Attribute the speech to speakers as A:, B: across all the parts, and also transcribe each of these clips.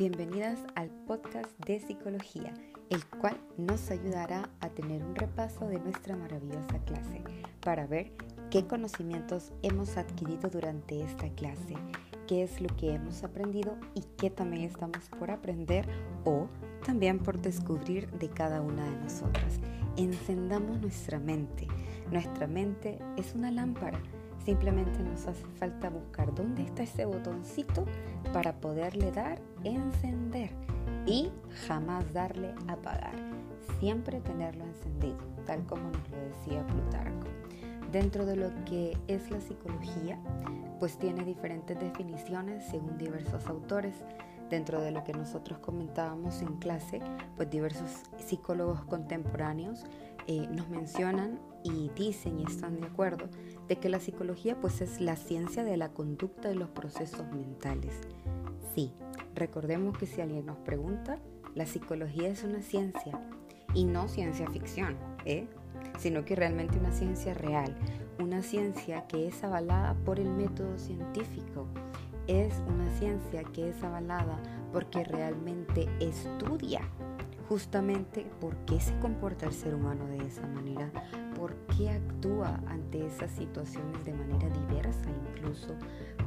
A: bienvenidas al podcast de psicología, el cual nos ayudará a tener un repaso de nuestra maravillosa clase para ver qué conocimientos hemos adquirido durante esta clase, qué es lo que hemos aprendido y qué también estamos por aprender o también por descubrir de cada una de nosotras. Encendamos nuestra mente. Nuestra mente es una lámpara Simplemente nos hace falta buscar dónde está ese botoncito para poderle dar encender y jamás darle apagar. Siempre tenerlo encendido, tal como nos lo decía Plutarco. Dentro de lo que es la psicología, pues tiene diferentes definiciones según diversos autores. Dentro de lo que nosotros comentábamos en clase, pues diversos psicólogos contemporáneos eh, nos mencionan y dicen y están de acuerdo de que la psicología pues es la ciencia de la conducta de los procesos mentales. Sí, recordemos que si alguien nos pregunta, la psicología es una ciencia y no ciencia ficción, ¿eh? sino que realmente una ciencia real, una ciencia que es avalada por el método científico, es una ciencia que es avalada porque realmente estudia justamente por qué se comporta el ser humano de esa manera, por qué actúa ante esas situaciones de manera diversa incluso,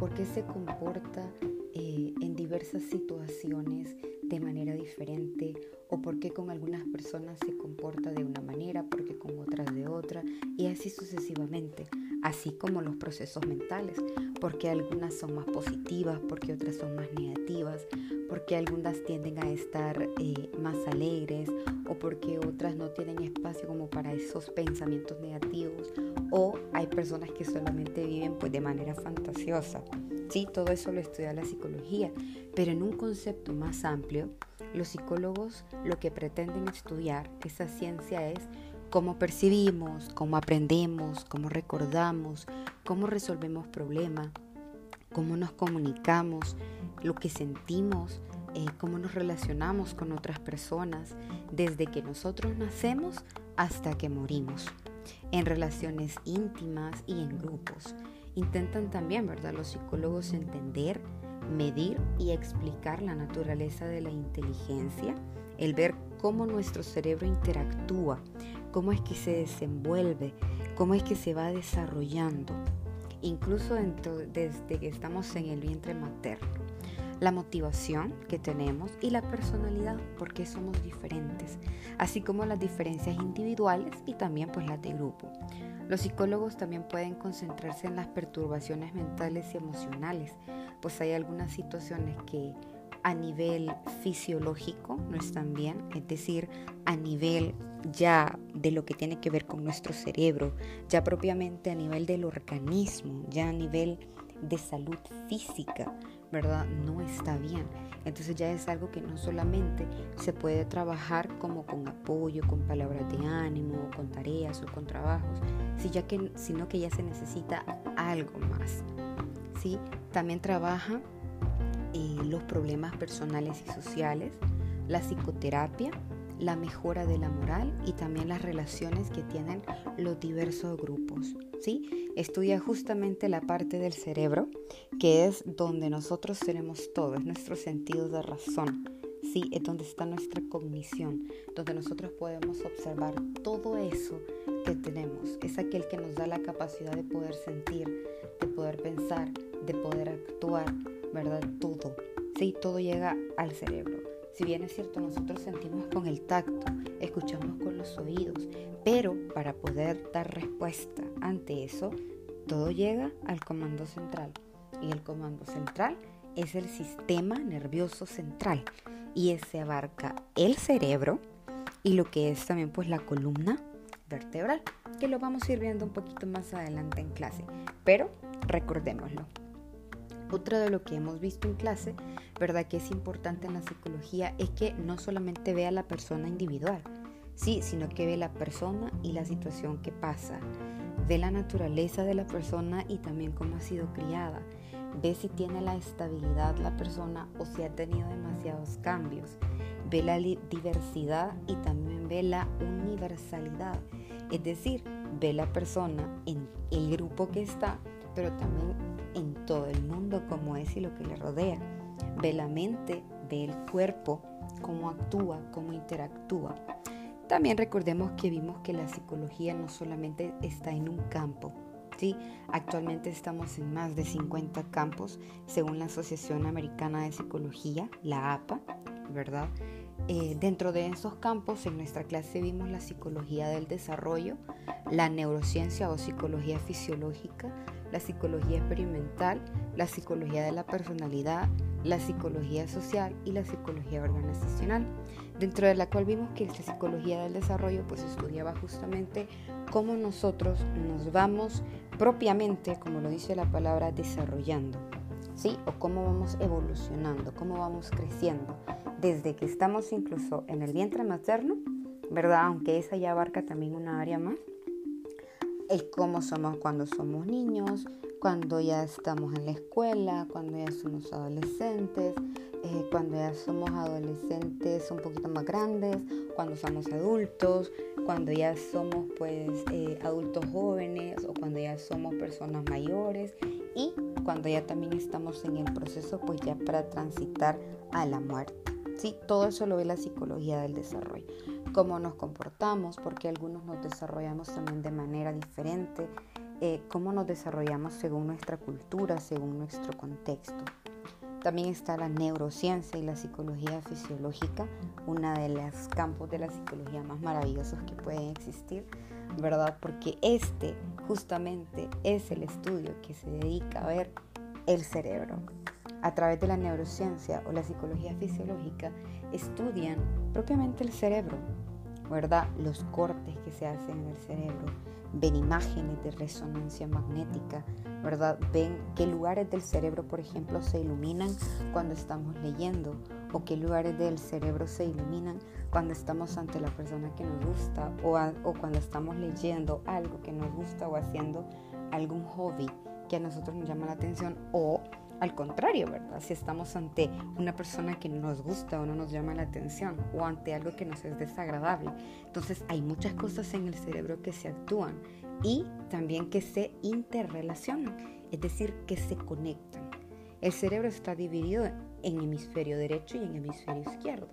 A: por qué se comporta eh, en diversas situaciones de manera diferente o por qué con algunas personas se comporta de una manera, porque con otras de otra y así sucesivamente, así como los procesos mentales, porque algunas son más positivas, porque otras son más negativas, porque algunas tienden a estar eh, más alegres o porque otras no tienen espacio como para esos pensamientos negativos o hay personas que solamente viven pues de manera fantasiosa. Sí, todo eso lo estudia la psicología, pero en un concepto más amplio, los psicólogos lo que pretenden estudiar, esa ciencia es cómo percibimos, cómo aprendemos, cómo recordamos, cómo resolvemos problemas, cómo nos comunicamos, lo que sentimos, eh, cómo nos relacionamos con otras personas, desde que nosotros nacemos hasta que morimos, en relaciones íntimas y en grupos. Intentan también, ¿verdad?, los psicólogos entender, medir y explicar la naturaleza de la inteligencia, el ver cómo nuestro cerebro interactúa, cómo es que se desenvuelve, cómo es que se va desarrollando, incluso desde que estamos en el vientre materno. La motivación que tenemos y la personalidad, porque somos diferentes, así como las diferencias individuales y también pues las de grupo. Los psicólogos también pueden concentrarse en las perturbaciones mentales y emocionales, pues hay algunas situaciones que a nivel fisiológico no están bien, es decir, a nivel ya de lo que tiene que ver con nuestro cerebro, ya propiamente a nivel del organismo, ya a nivel de salud física, ¿verdad? No está bien. Entonces ya es algo que no solamente se puede trabajar como con apoyo, con palabras de ánimo, con tareas o con trabajos, sino que ya se necesita algo más. ¿sí? También trabaja eh, los problemas personales y sociales, la psicoterapia, la mejora de la moral y también las relaciones que tienen los diversos grupos. ¿sí? Estudia justamente la parte del cerebro que es donde nosotros tenemos todo, es nuestro sentido de razón. Sí, es donde está nuestra cognición, donde nosotros podemos observar todo eso que tenemos. Es aquel que nos da la capacidad de poder sentir, de poder pensar, de poder actuar, ¿verdad? Todo. Sí, todo llega al cerebro. Si bien es cierto, nosotros sentimos con el tacto, escuchamos con los oídos, pero para poder dar respuesta ante eso, todo llega al comando central. Y el comando central es el sistema nervioso central. Y ese abarca el cerebro y lo que es también pues la columna vertebral, que lo vamos a ir viendo un poquito más adelante en clase. Pero recordémoslo. Otra de lo que hemos visto en clase, ¿verdad? Que es importante en la psicología es que no solamente vea la persona individual, sí, sino que ve la persona y la situación que pasa. Ve la naturaleza de la persona y también cómo ha sido criada. Ve si tiene la estabilidad la persona o si ha tenido demasiados cambios. Ve la diversidad y también ve la universalidad. Es decir, ve la persona en el grupo que está, pero también en todo el mundo como es y lo que le rodea. Ve la mente ve el cuerpo, cómo actúa, cómo interactúa. También recordemos que vimos que la psicología no solamente está en un campo, ¿sí? Actualmente estamos en más de 50 campos, según la Asociación Americana de Psicología, la APA, ¿verdad? Eh, dentro de esos campos, en nuestra clase vimos la psicología del desarrollo, la neurociencia o psicología fisiológica, la psicología experimental, la psicología de la personalidad, la psicología social y la psicología organizacional, dentro de la cual vimos que la psicología del desarrollo pues estudiaba justamente cómo nosotros nos vamos propiamente, como lo dice la palabra, desarrollando, ¿sí? O cómo vamos evolucionando, cómo vamos creciendo, desde que estamos incluso en el vientre materno, ¿verdad? Aunque esa ya abarca también una área más, el cómo somos cuando somos niños, cuando ya estamos en la escuela, cuando ya somos adolescentes, eh, cuando ya somos adolescentes un poquito más grandes, cuando somos adultos, cuando ya somos pues eh, adultos jóvenes o cuando ya somos personas mayores y cuando ya también estamos en el proceso pues ya para transitar a la muerte. Sí, todo eso lo ve la psicología del desarrollo. Cómo nos comportamos, porque algunos nos desarrollamos también de manera diferente, eh, cómo nos desarrollamos según nuestra cultura, según nuestro contexto. También está la neurociencia y la psicología fisiológica, una de los campos de la psicología más maravillosos que pueden existir, ¿verdad? Porque este justamente es el estudio que se dedica a ver el cerebro. A través de la neurociencia o la psicología fisiológica estudian propiamente el cerebro, ¿verdad? Los cortes que se hacen en el cerebro, ven imágenes de resonancia magnética, ¿verdad? Ven qué lugares del cerebro, por ejemplo, se iluminan cuando estamos leyendo o qué lugares del cerebro se iluminan cuando estamos ante la persona que nos gusta o, o cuando estamos leyendo algo que nos gusta o haciendo algún hobby que a nosotros nos llama la atención o al contrario, ¿verdad? Si estamos ante una persona que no nos gusta o no nos llama la atención o ante algo que nos es desagradable. Entonces hay muchas cosas en el cerebro que se actúan y también que se interrelacionan, es decir, que se conectan. El cerebro está dividido en hemisferio derecho y en hemisferio izquierdo.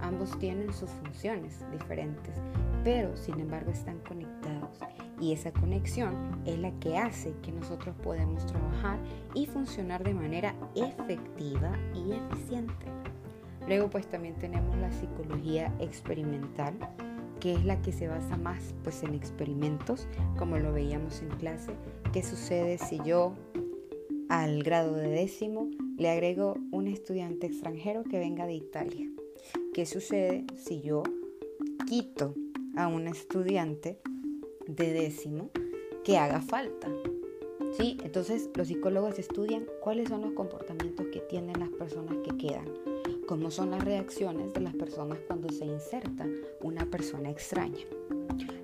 A: Ambos tienen sus funciones diferentes, pero sin embargo están conectados y esa conexión es la que hace que nosotros podamos trabajar y funcionar de manera efectiva y eficiente. Luego pues también tenemos la psicología experimental, que es la que se basa más pues en experimentos, como lo veíamos en clase. ¿Qué sucede si yo al grado de décimo le agrego un estudiante extranjero que venga de Italia? ¿Qué sucede si yo quito a un estudiante de décimo que haga falta. ¿Sí? Entonces los psicólogos estudian cuáles son los comportamientos que tienen las personas que quedan, cómo son las reacciones de las personas cuando se inserta una persona extraña.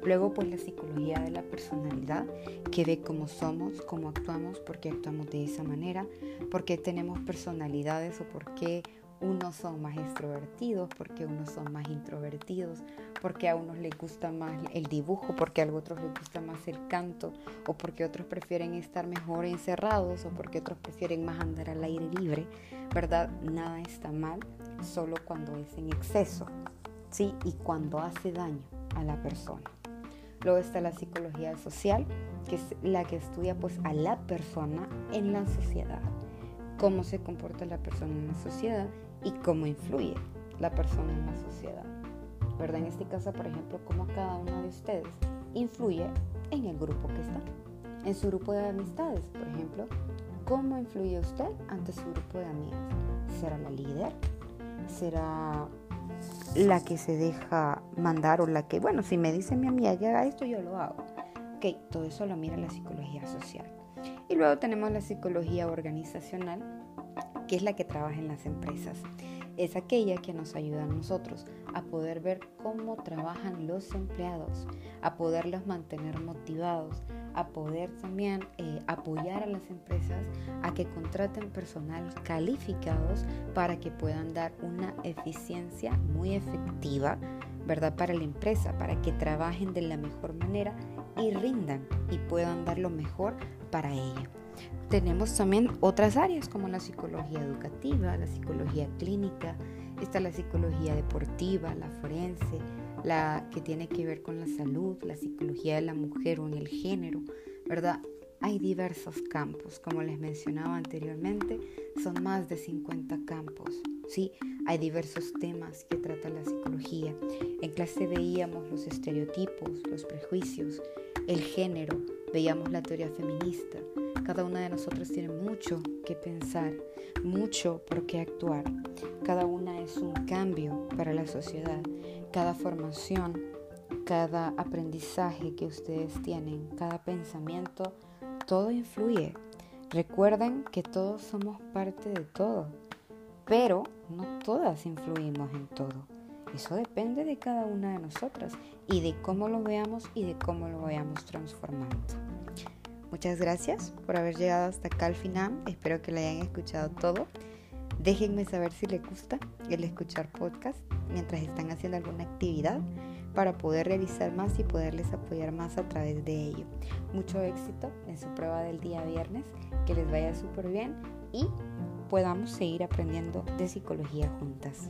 A: Luego pues la psicología de la personalidad que ve cómo somos, cómo actuamos, por qué actuamos de esa manera, por qué tenemos personalidades o por qué unos son más extrovertidos, porque unos son más introvertidos, porque a unos les gusta más el dibujo, porque a otros les gusta más el canto, o porque otros prefieren estar mejor encerrados, o porque otros prefieren más andar al aire libre, ¿verdad? Nada está mal, solo cuando es en exceso, ¿sí? Y cuando hace daño a la persona. Luego está la psicología social, que es la que estudia pues a la persona en la sociedad, cómo se comporta la persona en la sociedad y cómo influye la persona en la sociedad. ¿Verdad? En este caso, por ejemplo, cómo cada uno de ustedes influye en el grupo que está, en su grupo de amistades, por ejemplo, ¿cómo influye usted ante su grupo de amigas? ¿Será la líder? ¿Será la que se deja mandar o la que, bueno, si me dice mi amiga que haga esto, yo lo hago? Ok, todo eso lo mira la psicología social. Y luego tenemos la psicología organizacional, que es la que trabaja en las empresas. Es aquella que nos ayuda a nosotros a poder ver cómo trabajan los empleados, a poderlos mantener motivados, a poder también eh, apoyar a las empresas a que contraten personal calificados para que puedan dar una eficiencia muy efectiva, ¿verdad? Para la empresa, para que trabajen de la mejor manera y rindan y puedan dar lo mejor para ello. tenemos también otras áreas como la psicología educativa, la psicología clínica, está la psicología deportiva, la forense, la que tiene que ver con la salud, la psicología de la mujer o en el género, ¿verdad? Hay diversos campos, como les mencionaba anteriormente, son más de 50 campos. Sí, hay diversos temas que trata la psicología. En clase veíamos los estereotipos, los prejuicios, el género, veíamos la teoría feminista. Cada una de nosotros tiene mucho que pensar, mucho por qué actuar. Cada una es un cambio para la sociedad. Cada formación, cada aprendizaje que ustedes tienen, cada pensamiento, todo influye. Recuerden que todos somos parte de todo, pero no todas influimos en todo. Eso depende de cada una de nosotras y de cómo lo veamos y de cómo lo vayamos transformando. Muchas gracias por haber llegado hasta acá al final. Espero que le hayan escuchado todo. Déjenme saber si les gusta el escuchar podcast mientras están haciendo alguna actividad para poder realizar más y poderles apoyar más a través de ello. Mucho éxito en su prueba del día viernes, que les vaya súper bien y podamos seguir aprendiendo de psicología juntas.